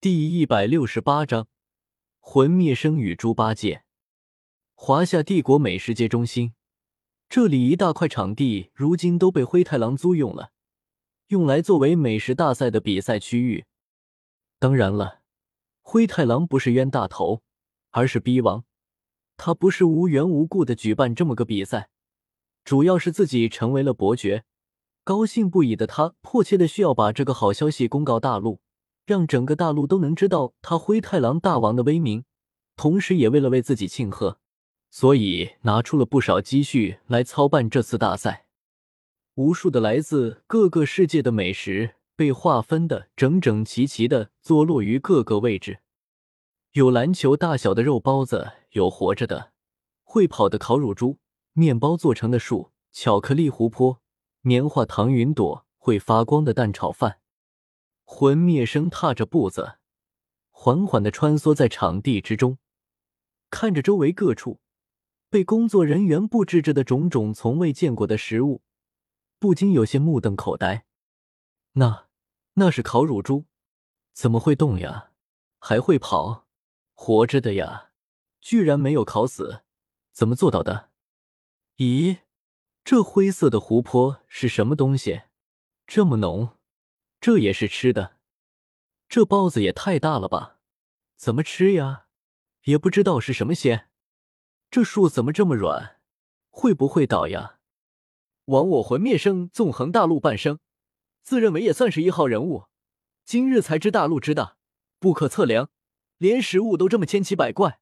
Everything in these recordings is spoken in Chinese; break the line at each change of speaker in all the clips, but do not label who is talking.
第一百六十八章魂灭生与猪八戒。华夏帝国美食街中心，这里一大块场地如今都被灰太狼租用了，用来作为美食大赛的比赛区域。当然了，灰太狼不是冤大头，而是逼王。他不是无缘无故的举办这么个比赛，主要是自己成为了伯爵，高兴不已的他迫切的需要把这个好消息公告大陆。让整个大陆都能知道他灰太狼大王的威名，同时也为了为自己庆贺，所以拿出了不少积蓄来操办这次大赛。无数的来自各个世界的美食被划分的整整齐齐的坐落于各个位置，有篮球大小的肉包子，有活着的会跑的烤乳猪，面包做成的树，巧克力湖泊，棉花糖云朵，会发光的蛋炒饭。魂灭生踏着步子，缓缓的穿梭在场地之中，看着周围各处被工作人员布置着的种种从未见过的食物，不禁有些目瞪口呆。那，那是烤乳猪，怎么会动呀？还会跑，活着的呀？居然没有烤死，怎么做到的？咦，这灰色的湖泊是什么东西？这么浓。这也是吃的，这包子也太大了吧？怎么吃呀？也不知道是什么馅。这树怎么这么软？会不会倒呀？枉我魂灭生纵横大陆半生，自认为也算是一号人物，今日才知大陆之大，不可测量，连食物都这么千奇百怪。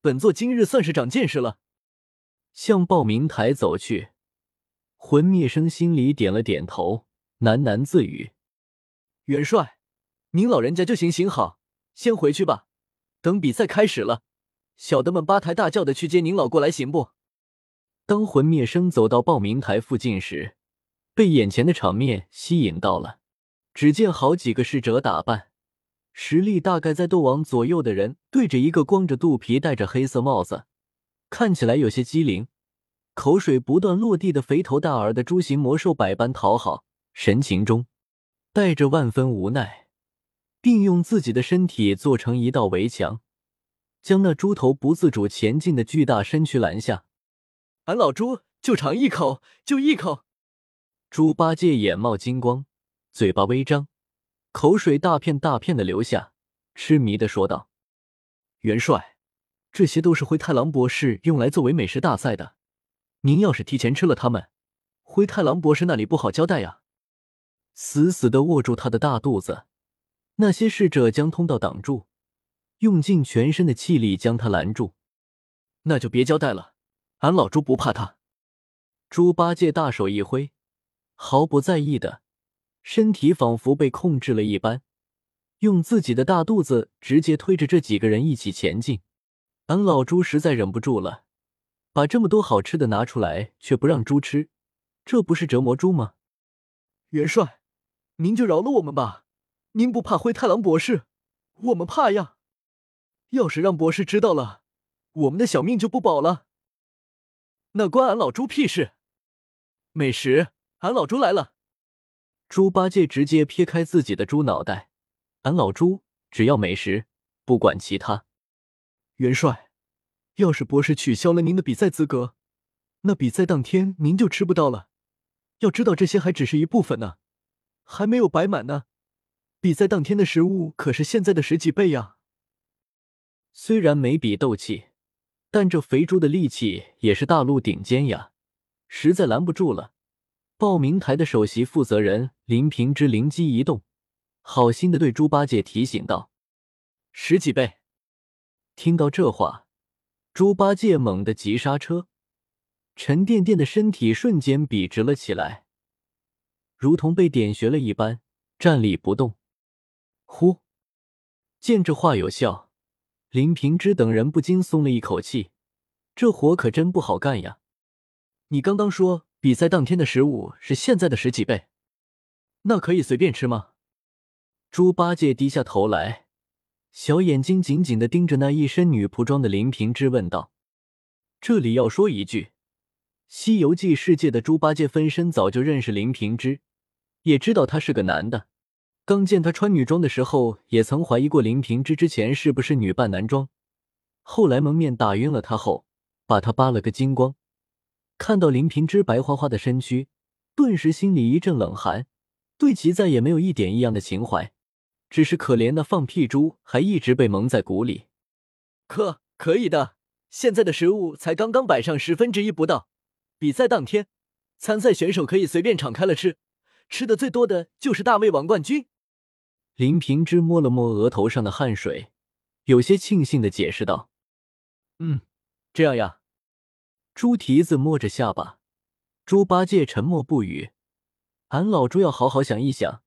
本座今日算是长见识了。向报名台走去，魂灭生心里点了点头，喃喃自语。元帅，您老人家就行行好，先回去吧。等比赛开始了，小的们八抬大轿的去接您老过来，行不？当魂灭生走到报名台附近时，被眼前的场面吸引到了。只见好几个侍者打扮，实力大概在斗王左右的人，对着一个光着肚皮、戴着黑色帽子，看起来有些机灵、口水不断落地的肥头大耳的猪形魔兽百般讨好，神情中。带着万分无奈，并用自己的身体做成一道围墙，将那猪头不自主前进的巨大身躯拦下。俺老猪就尝一口，就一口！猪八戒眼冒金光，嘴巴微张，口水大片大片的流下，痴迷的说道：“元帅，这些都是灰太狼博士用来作为美食大赛的，您要是提前吃了它们，灰太狼博士那里不好交代呀。”死死的握住他的大肚子，那些侍者将通道挡住，用尽全身的气力将他拦住。那就别交代了，俺老猪不怕他。猪八戒大手一挥，毫不在意的身体仿佛被控制了一般，用自己的大肚子直接推着这几个人一起前进。俺老猪实在忍不住了，把这么多好吃的拿出来，却不让猪吃，这不是折磨猪吗？元帅。您就饶了我们吧，您不怕灰太狼博士，我们怕呀。要是让博士知道了，我们的小命就不保了。那关俺老猪屁事！美食，俺老猪来了。猪八戒直接撇开自己的猪脑袋，俺老猪只要美食，不管其他。元帅，要是博士取消了您的比赛资格，那比赛当天您就吃不到了。要知道，这些还只是一部分呢。还没有摆满呢，比赛当天的食物可是现在的十几倍呀！虽然没比斗气，但这肥猪的力气也是大陆顶尖呀，实在拦不住了。报名台的首席负责人林平之灵机一动，好心的对猪八戒提醒道：“十几倍！”听到这话，猪八戒猛地急刹车，沉甸甸的身体瞬间笔直了起来。如同被点穴了一般，站立不动。呼！见这话有效，林平之等人不禁松了一口气。这活可真不好干呀！你刚刚说比赛当天的食物是现在的十几倍，那可以随便吃吗？猪八戒低下头来，小眼睛紧紧的盯着那一身女仆装的林平之，问道：“这里要说一句，《西游记》世界的猪八戒分身早就认识林平之。”也知道他是个男的，刚见他穿女装的时候，也曾怀疑过林平之之前是不是女扮男装。后来蒙面打晕了他后，把他扒了个精光。看到林平之白花花的身躯，顿时心里一阵冷寒，对其再也没有一点异样的情怀。只是可怜那放屁猪还一直被蒙在鼓里。
可可以的，现在的食物才刚刚摆上十分之一不到，比赛当天，参赛选手可以随便敞开了吃，吃的最多的就是大胃王冠军。
林平之摸了摸额头上的汗水，有些庆幸的解释道：“
嗯，这样呀。”
猪蹄子摸着下巴，猪八戒沉默不语。俺老猪要好好想一想，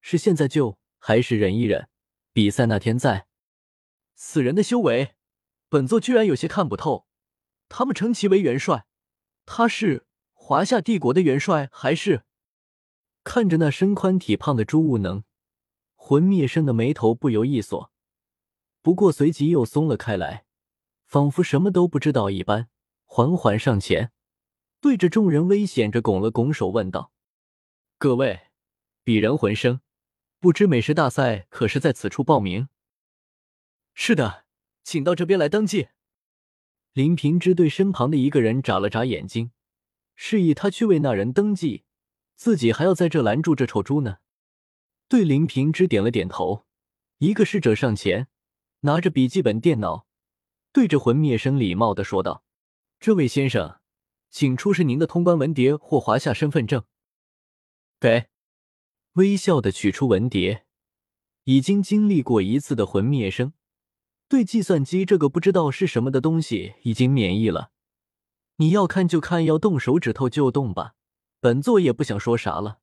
是现在就。还是忍一忍，比赛那天在。
死人的修为，本座居然有些看不透。他们称其为元帅，他是华夏帝国的元帅还是？
看着那身宽体胖的朱无能，魂灭生的眉头不由一锁，不过随即又松了开来，仿佛什么都不知道一般，缓缓上前，对着众人危险着拱了拱手，问道：“
各位，鄙人魂生。”不知美食大赛可是在此处报名？是的，请到这边来登记。
林平之对身旁的一个人眨了眨眼睛，示意他去为那人登记，自己还要在这拦住这臭猪呢。对林平之点了点头，一个侍者上前，拿着笔记本电脑，对着魂灭生礼貌的说道：“这位先生，请出示您的通关文牒或华夏身份证。”
给。
微笑的取出文牒，已经经历过一次的魂灭生，对计算机这个不知道是什么的东西已经免疫了。你要看就看，要动手指头就动吧，本座也不想说啥了。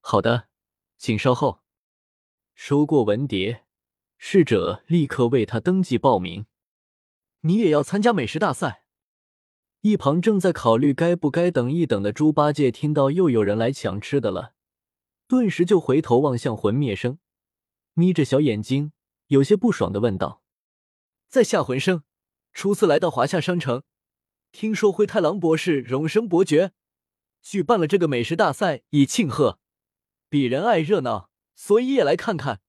好的，请稍后。
收过文牒，侍者立刻为他登记报名。
你也要参加美食大赛？
一旁正在考虑该不该等一等的猪八戒听到又有人来抢吃的了。顿时就回头望向魂灭生，眯着小眼睛，有些不爽的问道：“
在下魂生，初次来到华夏商城，听说灰太狼博士荣升伯爵，举办了这个美食大赛以庆贺。鄙人爱热闹，所以也来看看，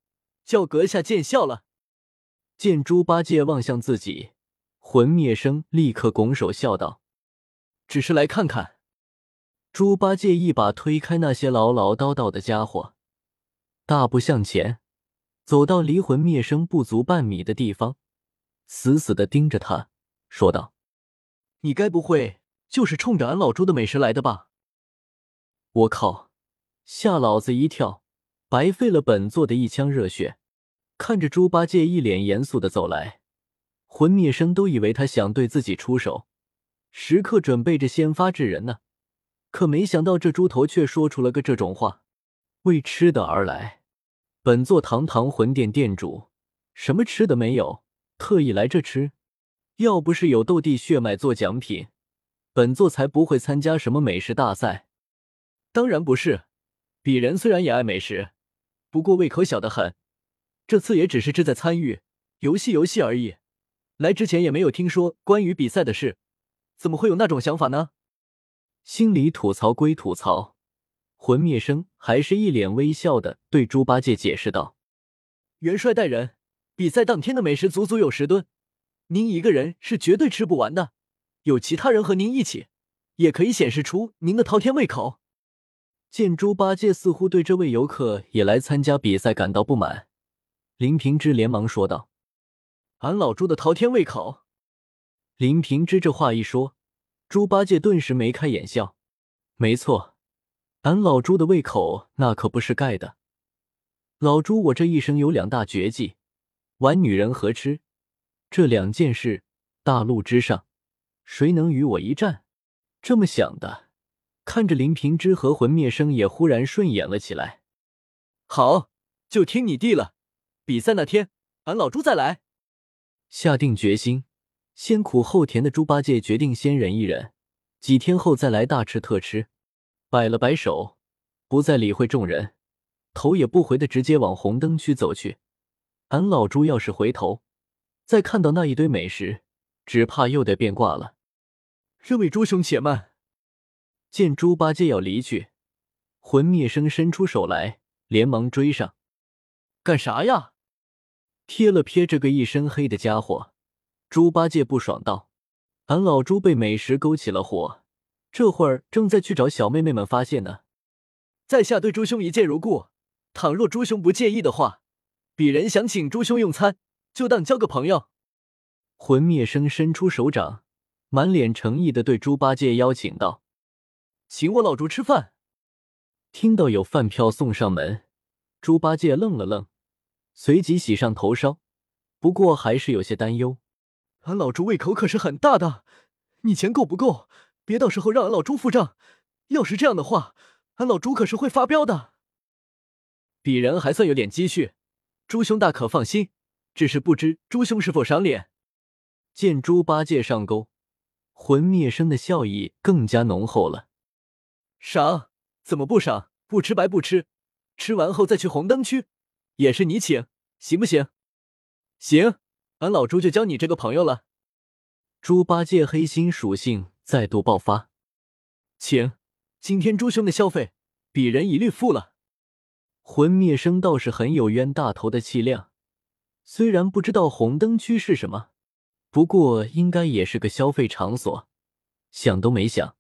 叫阁下见笑了。”
见猪八戒望向自己，魂灭生立刻拱手笑道：“
只是来看看。”
猪八戒一把推开那些唠唠叨叨的家伙，大步向前，走到离魂灭生不足半米的地方，死死的盯着他，说道：“
你该不会就是冲着俺老猪的美食来的吧？”
我靠！吓老子一跳，白费了本座的一腔热血。看着猪八戒一脸严肃的走来，魂灭生都以为他想对自己出手，时刻准备着先发制人呢。可没想到，这猪头却说出了个这种话：“为吃的而来，本座堂堂魂殿殿主，什么吃的没有，特意来这吃。要不是有斗帝血脉做奖品，本座才不会参加什么美食大赛。
当然不是，鄙人虽然也爱美食，不过胃口小得很。这次也只是志在参与游戏游戏而已，来之前也没有听说关于比赛的事，怎么会有那种想法呢？”
心里吐槽归吐槽，魂灭生还是一脸微笑的对猪八戒解释道：“
元帅大人，比赛当天的美食足足有十吨，您一个人是绝对吃不完的。有其他人和您一起，也可以显示出您的滔天胃口。”
见猪八戒似乎对这位游客也来参加比赛感到不满，林平之连忙说道：“
俺老猪的滔天胃口。”
林平之这话一说。猪八戒顿时眉开眼笑，没错，俺老猪的胃口那可不是盖的。老猪我这一生有两大绝技，玩女人和吃，这两件事，大陆之上谁能与我一战？这么想的，看着林平之和魂灭生也忽然顺眼了起来。
好，就听你弟了。比赛那天，俺老猪再来。
下定决心。先苦后甜的猪八戒决定先忍一忍，几天后再来大吃特吃。摆了摆手，不再理会众人，头也不回的直接往红灯区走去。俺老猪要是回头，再看到那一堆美食，只怕又得变卦了。
这位猪兄且慢！
见猪八戒要离去，魂灭生伸出手来，连忙追上，
干啥呀？
瞥了瞥这个一身黑的家伙，猪八戒不爽道：“俺老猪被美食勾起了火，这会儿正在去找小妹妹们发泄呢。
在下对猪兄一见如故，倘若猪兄不介意的话，鄙人想请猪兄用餐，就当交个朋友。”
魂灭生伸出手掌，满脸诚意的对猪八戒邀请道：“
请我老猪吃饭。”
听到有饭票送上门，猪八戒愣了愣，随即喜上头梢，不过还是有些担忧。
俺老猪胃口可是很大的，你钱够不够？别到时候让俺老猪付账。要是这样的话，俺老猪可是会发飙的。鄙人还算有点积蓄，猪兄大可放心。只是不知猪兄是否赏脸？
见猪八戒上钩，魂灭生的笑意更加浓厚了。
赏？怎么不赏？不吃白不吃，吃完后再去红灯区，也是你请，行不行？行，俺老猪就交你这个朋友了。
猪八戒黑心属性再度爆发，
请，今天猪兄的消费，鄙人一律付了。
魂灭生倒是很有冤大头的气量，虽然不知道红灯区是什么。不过应该也是个消费场所，想都没想，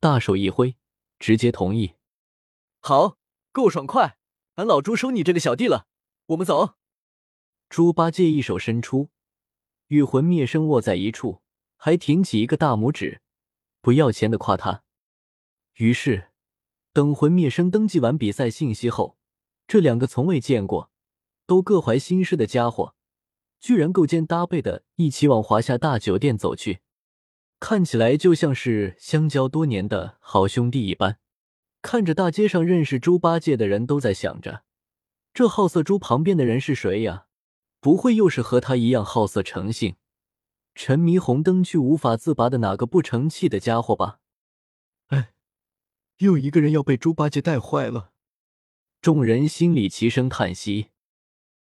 大手一挥，直接同意。
好，够爽快，俺老猪收你这个小弟了。我们走。
猪八戒一手伸出，与魂灭生握在一处，还挺起一个大拇指，不要钱的夸他。于是，等魂灭生登记完比赛信息后，这两个从未见过、都各怀心事的家伙。居然构肩搭背的，一起往华夏大酒店走去，看起来就像是相交多年的好兄弟一般。看着大街上认识猪八戒的人都在想着，这好色猪旁边的人是谁呀？不会又是和他一样好色成性、沉迷红灯区无法自拔的哪个不成器的家伙吧？
哎，又一个人要被猪八戒带坏了。
众人心里齐声叹息。